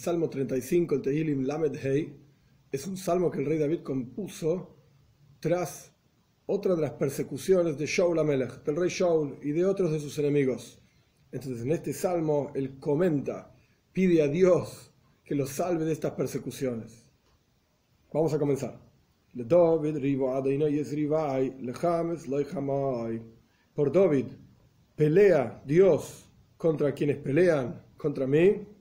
Salmo 35, el Tehilim Lamed Hei, es un salmo que el rey David compuso tras otra de las persecuciones de Shaul Amelech, del rey Shaul y de otros de sus enemigos. Entonces, en este salmo, él comenta, pide a Dios que lo salve de estas persecuciones. Vamos a comenzar. Por David, pelea Dios contra quienes pelean contra mí.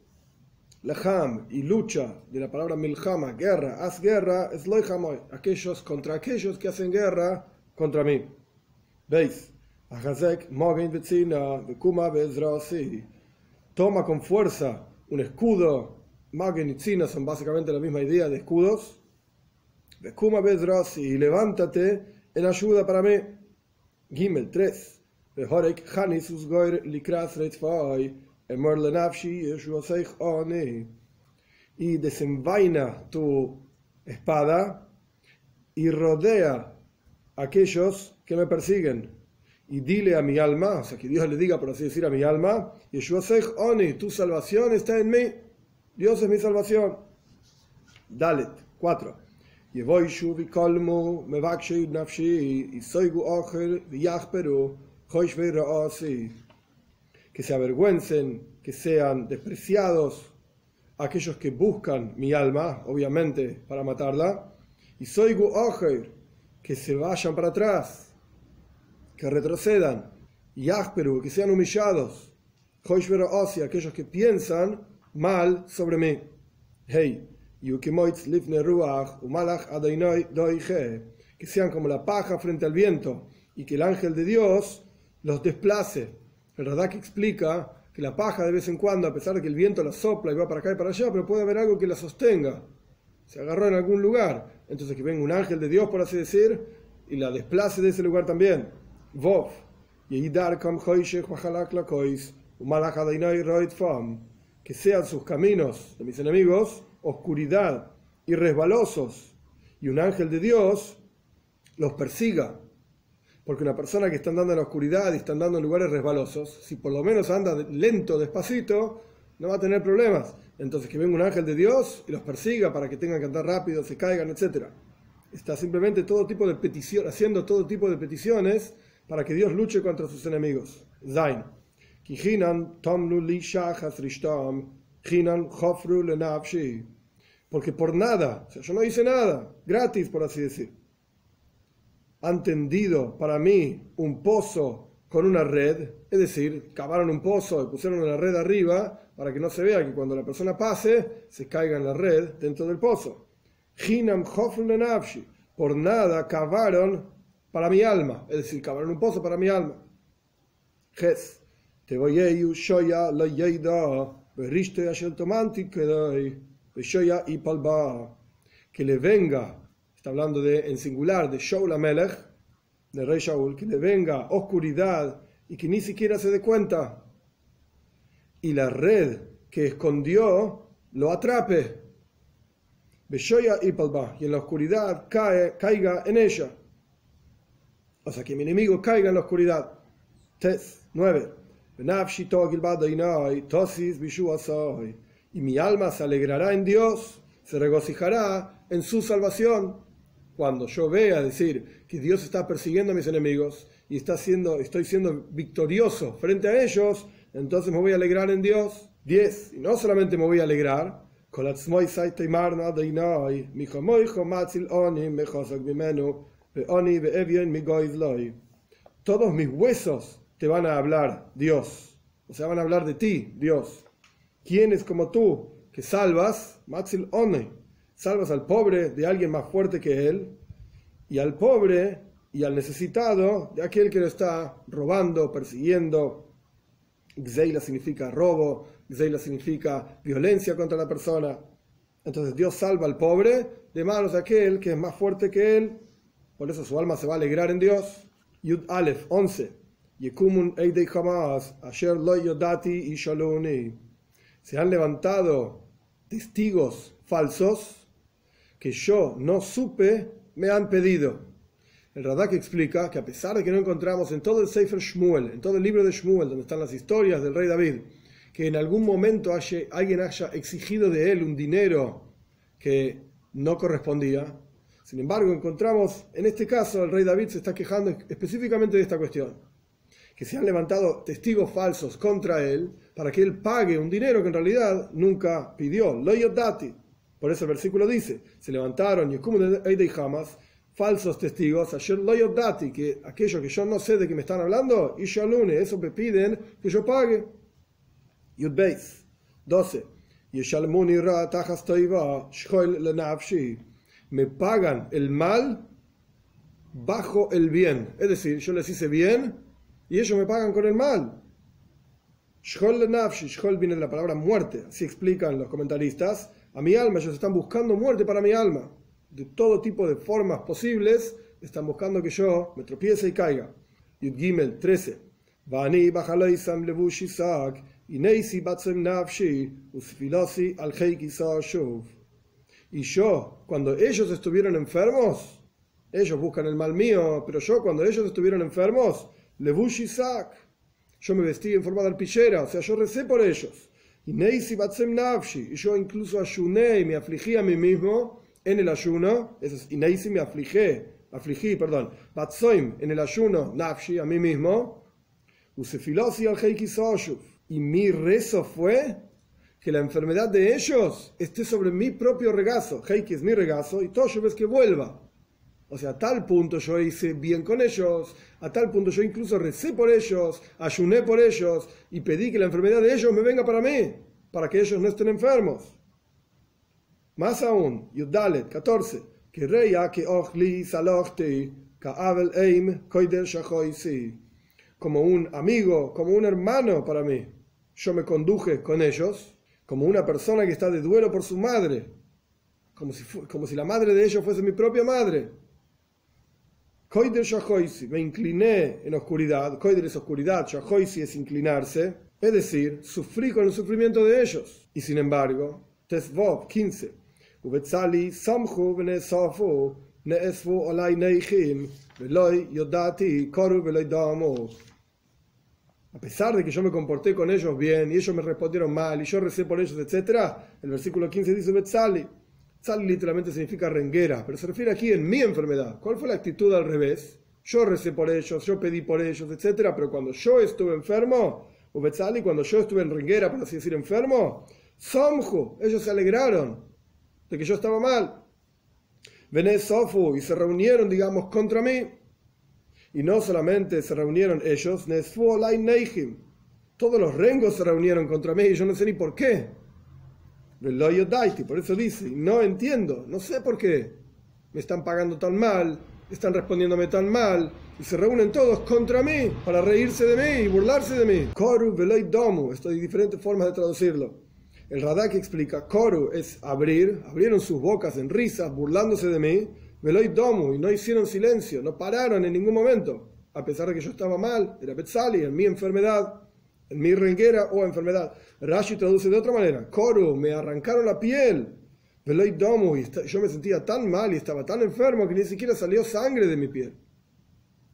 Leham y lucha de la palabra milhama, guerra, haz guerra, es loihamoy, aquellos contra aquellos que hacen guerra contra mí. ¿Veis? Toma con fuerza un escudo. Magen y Tzina son básicamente la misma idea de escudos. Y levántate en ayuda para mí. Gimel 3. Y desenvaina tu espada y rodea a aquellos que me persiguen. Y dile a mi alma, o sea, que Dios le diga, por así decir, a mi alma, Yeshua Oni, tu salvación está en mí. Dios es mi salvación. Dalet, 4. Yevoishu vikolmu mevakshe nafshi, y soigu ocher, viachperu, hoishve raasi que se avergüencen, que sean despreciados aquellos que buscan mi alma, obviamente, para matarla, y soy que se vayan para atrás, que retrocedan, y ásperu, que sean humillados, aquellos que piensan mal sobre mí. Hey, que sean como la paja frente al viento, y que el ángel de Dios los desplace. El Radak explica que la paja de vez en cuando, a pesar de que el viento la sopla y va para acá y para allá, pero puede haber algo que la sostenga. Se agarró en algún lugar. Entonces que venga un ángel de Dios, por así decir, y la desplace de ese lugar también. Vov. Que sean sus caminos de mis enemigos oscuridad y resbalosos, y un ángel de Dios los persiga porque una persona que está andando en la oscuridad y está andando en lugares resbalosos, si por lo menos anda lento, despacito, no va a tener problemas. Entonces que venga un ángel de Dios y los persiga para que tengan que andar rápido, se caigan, etc. Está simplemente todo tipo de petición, haciendo todo tipo de peticiones para que Dios luche contra sus enemigos. Zain. Porque por nada, o sea, yo no hice nada, gratis por así decir han tendido para mí un pozo con una red, es decir, cavaron un pozo y pusieron una red arriba para que no se vea que cuando la persona pase se caiga en la red dentro del pozo. Hinam por nada cavaron para mi alma, es decir, cavaron un pozo para mi alma. Ges, te voy shoya la que le venga hablando de, en singular de Shaul Amelech, del rey Shaul, que le venga oscuridad y que ni siquiera se dé cuenta. Y la red que escondió lo atrape. y palba, y en la oscuridad cae, caiga en ella. O sea, que mi enemigo caiga en la oscuridad. Tes 9. Y mi alma se alegrará en Dios, se regocijará en su salvación cuando yo vea decir que Dios está persiguiendo a mis enemigos y está siendo, estoy siendo victorioso frente a ellos, entonces me voy a alegrar en Dios. 10. Y no solamente me voy a alegrar, todos mis huesos te van a hablar, Dios. O sea, van a hablar de ti, Dios. ¿Quién es como tú que salvas? Matzil Oni salvas al pobre de alguien más fuerte que él, y al pobre y al necesitado de aquel que lo está robando, persiguiendo. Gzeila significa robo, Gzeila significa violencia contra la persona. Entonces Dios salva al pobre de manos de aquel que es más fuerte que él, por eso su alma se va a alegrar en Dios. Yud Aleph 11. Se han levantado testigos falsos que yo no supe, me han pedido. El Radak explica que a pesar de que no encontramos en todo el Sefer Shmuel, en todo el libro de Shmuel, donde están las historias del rey David, que en algún momento haya, alguien haya exigido de él un dinero que no correspondía. Sin embargo, encontramos, en este caso, el rey David se está quejando específicamente de esta cuestión, que se han levantado testigos falsos contra él para que él pague un dinero que en realidad nunca pidió. Lo dati. Por eso el versículo dice, se levantaron y jamás falsos testigos, ayer lo dati, que aquello que yo no sé de qué me están hablando, y lunes, eso me piden que yo pague. Yud Beis, 12. Me pagan el mal bajo el bien. Es decir, yo les hice bien y ellos me pagan con el mal. Shol viene de la palabra muerte, así explican los comentaristas. A mi alma, ellos están buscando muerte para mi alma. De todo tipo de formas posibles, están buscando que yo me tropiece y caiga. Yud Gimel 13. Vani y yo, cuando ellos estuvieron enfermos, ellos buscan el mal mío, pero yo, cuando ellos estuvieron enfermos, Levush Isaac, yo me vestí en forma de arpillera, o sea, yo recé por ellos. Y yo incluso ayuné y me afligí a mí mismo en el ayuno, eso es, y Neisi me afligé, afligí, perdón, Batsoim en el ayuno, Nafshi, a mí mismo, Usefilosi al Heiki y mi rezo fue que la enfermedad de ellos esté sobre mi propio regazo. Heike es mi regazo y todo ves que vuelva. O sea, a tal punto yo hice bien con ellos, a tal punto yo incluso recé por ellos, ayuné por ellos y pedí que la enfermedad de ellos me venga para mí, para que ellos no estén enfermos. Más aún, Yudalet 14, que reya que ochli salochti, ka avel eim como un amigo, como un hermano para mí yo me conduje con ellos como una persona que está de duelo por su madre, como si, como si la madre de ellos fuese mi propia madre. Koider Shahoisi, me incliné en oscuridad, Koider es oscuridad, Shahoisi es inclinarse, es decir, sufrí con el sufrimiento de ellos. Y sin embargo, Tesvov 15, Ubetzali Samhu Sofu Neesfu Olai Neihim, Veloy Yodati Koru Veloy Damu a pesar de que yo me comporté con ellos bien y ellos me respondieron mal y yo recé por ellos, etc., el versículo 15 dice Betzali. Tzali literalmente significa renguera, pero se refiere aquí en mi enfermedad. ¿Cuál fue la actitud al revés? Yo recé por ellos, yo pedí por ellos, etc., pero cuando yo estuve enfermo, Betzali, cuando yo estuve en renguera, por así decir, enfermo, Somju, ellos se alegraron de que yo estaba mal. Vené Sofu y se reunieron, digamos, contra mí. Y no solamente se reunieron ellos, todos los rengos se reunieron contra mí y yo no sé ni por qué. Por eso dice, no entiendo, no sé por qué. Me están pagando tan mal, están respondiéndome tan mal, y se reúnen todos contra mí para reírse de mí y burlarse de mí. Koru veloy domu, esto hay diferentes formas de traducirlo. El Radak explica, Koru es abrir, abrieron sus bocas en risas, burlándose de mí, Veloy Domu, y no hicieron silencio, no pararon en ningún momento, a pesar de que yo estaba mal, era Betzali, en mi enfermedad, en mi renguera o enfermedad. Rashi traduce de otra manera, Koru, me arrancaron la piel, Domu, y yo me sentía tan mal y estaba tan enfermo que ni siquiera salió sangre de mi piel,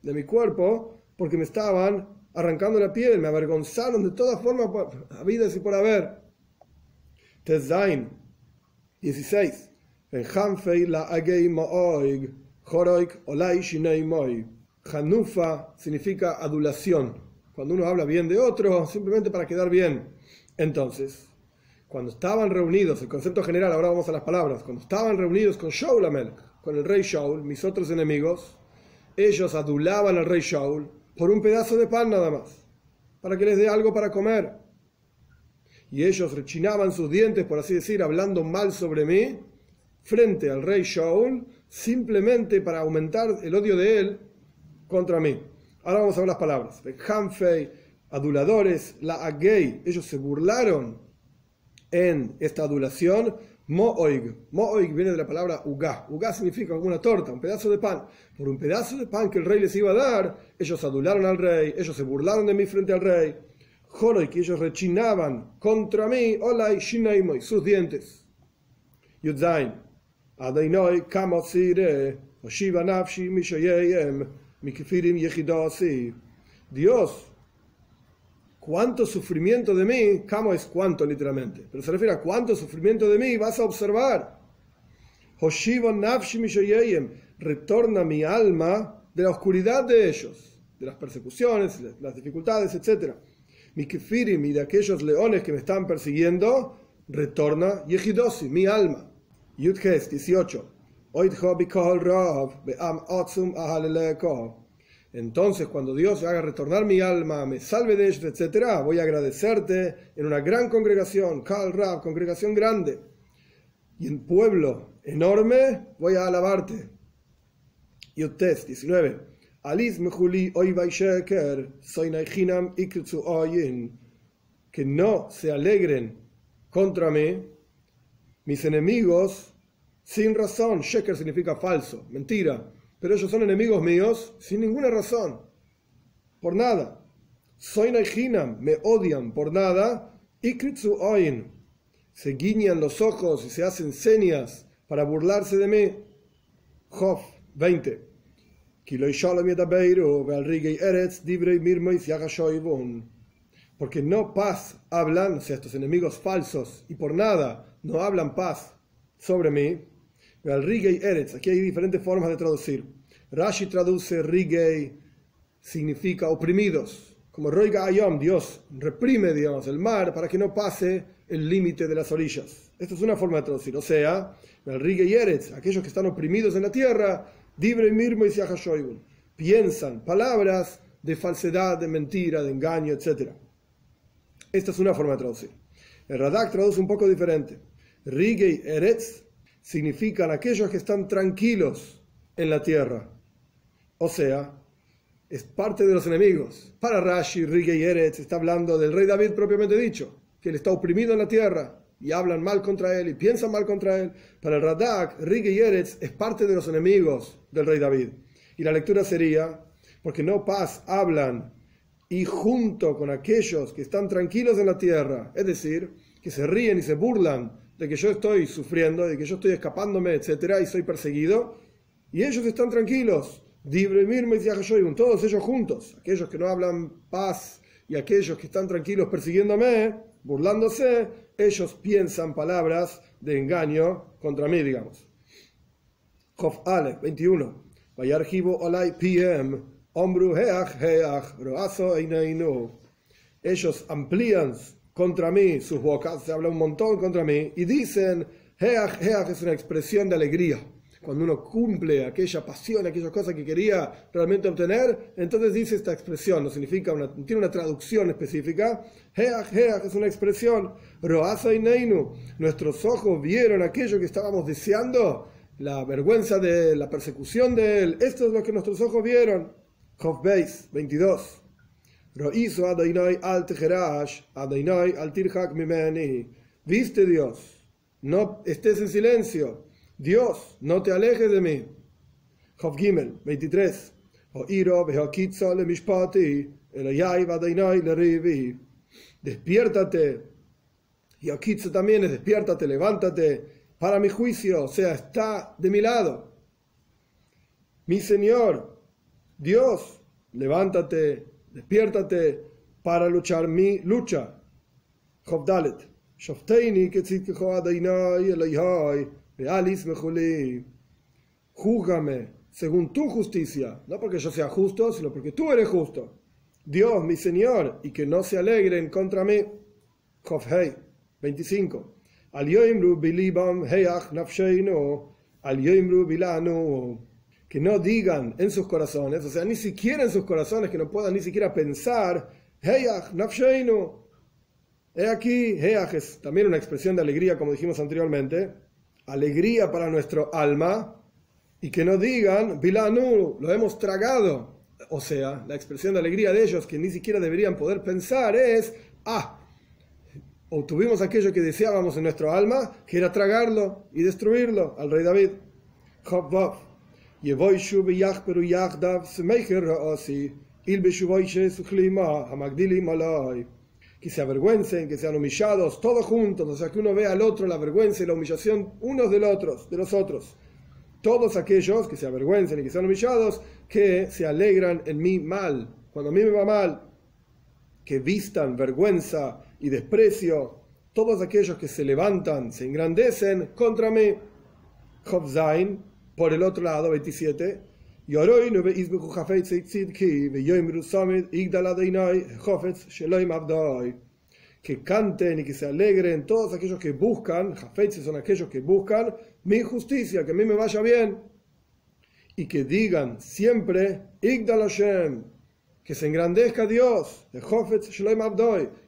de mi cuerpo, porque me estaban arrancando la piel, me avergonzaron de todas formas, habidas y por haber. Tezain 16. Hanufa significa adulación. Cuando uno habla bien de otro, simplemente para quedar bien. Entonces, cuando estaban reunidos, el concepto general, ahora vamos a las palabras, cuando estaban reunidos con Shaul con el rey Shaul, mis otros enemigos, ellos adulaban al rey Shaul por un pedazo de pan nada más, para que les dé algo para comer. Y ellos rechinaban sus dientes, por así decir, hablando mal sobre mí, frente al rey Shaul simplemente para aumentar el odio de él contra mí. Ahora vamos a ver las palabras. Hanfei, aduladores, la Agei, ellos se burlaron en esta adulación. Mo'oig. Mo'oig viene de la palabra uga. Uga significa una torta, un pedazo de pan. Por un pedazo de pan que el rey les iba a dar, ellos adularon al rey, ellos se burlaron de mí frente al rey. Joroy, que ellos rechinaban contra mí, olay, shinaimoy, sus dientes. Yudzain. Dios, cuánto sufrimiento de mí, camo es cuánto literalmente, pero se refiere a cuánto sufrimiento de mí vas a observar. retorna mi alma de la oscuridad de ellos, de las persecuciones, las dificultades, etc. Mi kefirim y de aquellos leones que me están persiguiendo, retorna Yehidosi, mi alma. Yudges 18. Entonces, cuando Dios haga retornar mi alma, me salve de ellos, etc., voy a agradecerte en una gran congregación, Kal Rab, congregación grande, y en pueblo enorme, voy a alabarte. Yotes 19. Alis mejuli soy que no se alegren contra mí mis enemigos sin razón. Sheker significa falso, mentira pero ellos son enemigos míos sin ninguna razón, por nada. Soy Naihinam, me odian por nada, y Kritsu Oin, se guiñan los ojos y se hacen señas para burlarse de mí. Jof 20. Porque no paz hablan, o estos enemigos falsos, y por nada no hablan paz sobre mí. Aquí hay diferentes formas de traducir. Rashi traduce Rigei, significa oprimidos. Como Roiga Ayom, Dios reprime, digamos, el mar para que no pase el límite de las orillas. Esta es una forma de traducir. O sea, el Rigei Eretz, aquellos que están oprimidos en la tierra, Dibre Mirmo y piensan palabras de falsedad, de mentira, de engaño, etc. Esta es una forma de traducir. El Radak traduce un poco diferente. Rigei Eretz significan aquellos que están tranquilos en la tierra. O sea, es parte de los enemigos. Para Rashi, Rige y Eretz está hablando del rey David propiamente dicho, que él está oprimido en la tierra y hablan mal contra él y piensan mal contra él. Para el Radak, Rige y Eretz es parte de los enemigos del rey David. Y la lectura sería, porque no paz hablan y junto con aquellos que están tranquilos en la tierra, es decir, que se ríen y se burlan de que yo estoy sufriendo, de que yo estoy escapándome, etcétera, y soy perseguido, y ellos están tranquilos. Todos ellos juntos, aquellos que no hablan paz y aquellos que están tranquilos persiguiéndome, burlándose, ellos piensan palabras de engaño contra mí, digamos. Kof Ale, 21. PM, Ellos amplían contra mí sus bocas, se habla un montón contra mí, y dicen, Heach, Heach es una expresión de alegría. Cuando uno cumple aquella pasión, aquellas cosas que quería realmente obtener, entonces dice esta expresión, no significa una, tiene una traducción específica. Heach, Heach es una expresión. Roasa y Neinu, nuestros ojos vieron aquello que estábamos deseando, la vergüenza de la persecución de él. Esto es lo que nuestros ojos vieron. Chof Beis 22. Viste Dios, no estés en silencio. Dios, no te alejes de mí. Job Gimel 23. Despiértate. Y Akitza también es despiértate, levántate para mi juicio, o sea, está de mi lado. Mi Señor, Dios, levántate, despiértate para luchar mi lucha. Job Dalet. Shofteini. Júgame según tu justicia, no porque yo sea justo, sino porque tú eres justo. Dios, mi Señor, y que no se alegren contra mí. Job Hei 25. Al yoimru bilibam heach nafsheinu, al yoimru bilanu que no digan en sus corazones, o sea, ni siquiera en sus corazones, que no puedan ni siquiera pensar, Heyach, Nafsheinu. He aquí, Heyach es también una expresión de alegría, como dijimos anteriormente, alegría para nuestro alma, y que no digan, Bilanu, lo hemos tragado. O sea, la expresión de alegría de ellos, que ni siquiera deberían poder pensar, es, ah, obtuvimos aquello que deseábamos en nuestro alma, que era tragarlo y destruirlo al rey David. Que se avergüencen, que sean humillados todos juntos, o sea que uno vea al otro la vergüenza y la humillación unos del otros, de los otros. Todos aquellos que se avergüencen y que sean humillados, que se alegran en mi mal, cuando a mí me va mal. que vistan vergüenza y desprecio, todos aquellos que se levantan, se engrandecen contra mí. Job por el otro lado, 27. Que canten y que se alegren todos aquellos que buscan, Jafetz son aquellos que buscan mi justicia, que a mí me vaya bien. Y que digan siempre, que se engrandezca Dios,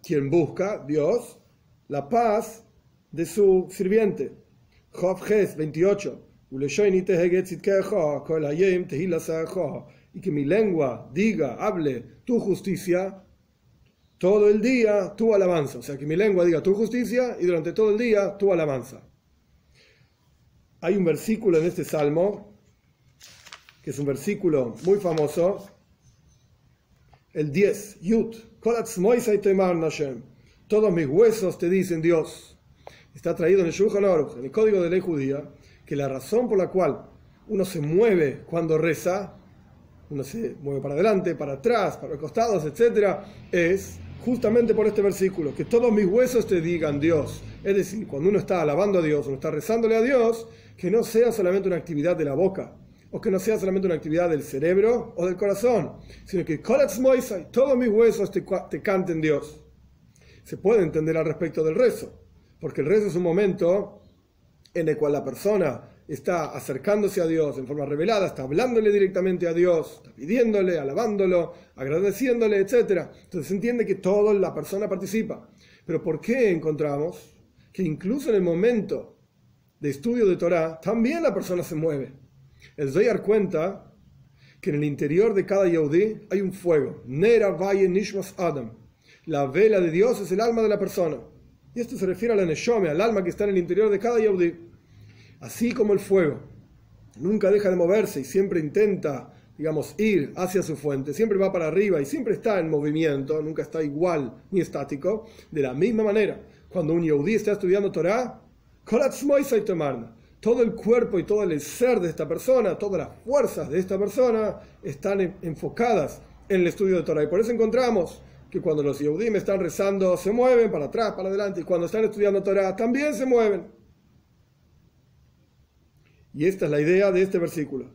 quien busca, Dios, la paz de su sirviente. Job 28. Y que mi lengua diga, hable tu justicia todo el día, tu alabanza. O sea, que mi lengua diga tu justicia y durante todo el día tu alabanza. Hay un versículo en este salmo, que es un versículo muy famoso, el 10, Yud, todos mis huesos te dicen Dios. Está traído en el Shulchan Aruch, en el código de ley judía, que la razón por la cual uno se mueve cuando reza, uno se mueve para adelante, para atrás, para los costados, etc., es justamente por este versículo, que todos mis huesos te digan Dios. Es decir, cuando uno está alabando a Dios, uno está rezándole a Dios, que no sea solamente una actividad de la boca, o que no sea solamente una actividad del cerebro o del corazón, sino que todos mis huesos te, te canten Dios se puede entender al respecto del rezo, porque el rezo es un momento en el cual la persona está acercándose a Dios en forma revelada, está hablándole directamente a Dios, está pidiéndole, alabándolo, agradeciéndole, etc. Entonces se entiende que toda la persona participa. Pero ¿por qué encontramos que incluso en el momento de estudio de Torah también la persona se mueve? El Zoyar cuenta que en el interior de cada Yehudi hay un fuego. Nera Valle Nishmas Adam la vela de Dios es el alma de la persona. Y esto se refiere a la Neshome, al alma que está en el interior de cada Yehudi. Así como el fuego nunca deja de moverse y siempre intenta, digamos, ir hacia su fuente, siempre va para arriba y siempre está en movimiento, nunca está igual ni estático. De la misma manera, cuando un Yehudi está estudiando Torah, todo el cuerpo y todo el ser de esta persona, todas las fuerzas de esta persona están enfocadas en el estudio de Torah. Y por eso encontramos que cuando los Yehudim están rezando se mueven para atrás, para adelante, y cuando están estudiando Torah también se mueven. Y esta es la idea de este versículo.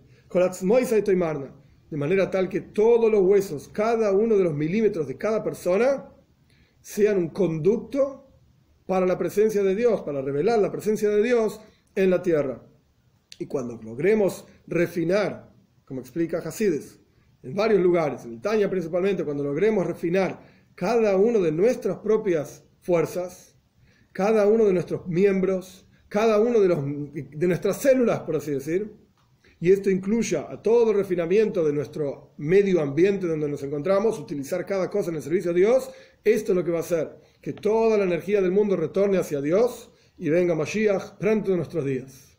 De manera tal que todos los huesos, cada uno de los milímetros de cada persona, sean un conducto para la presencia de Dios, para revelar la presencia de Dios en la tierra. Y cuando logremos refinar, como explica Hasides, en varios lugares, en Italia principalmente, cuando logremos refinar cada uno de nuestras propias fuerzas, cada uno de nuestros miembros, cada uno de nuestras células, por así decir, y esto incluya a todo el refinamiento de nuestro medio ambiente donde nos encontramos, utilizar cada cosa en el servicio a Dios, esto es lo que va a hacer que toda la energía del mundo retorne hacia Dios y venga Mashiach pronto en nuestros días.